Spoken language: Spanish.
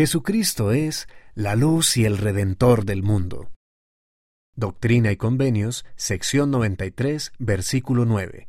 Jesucristo es la luz y el redentor del mundo. Doctrina y Convenios, sección 93, versículo 9.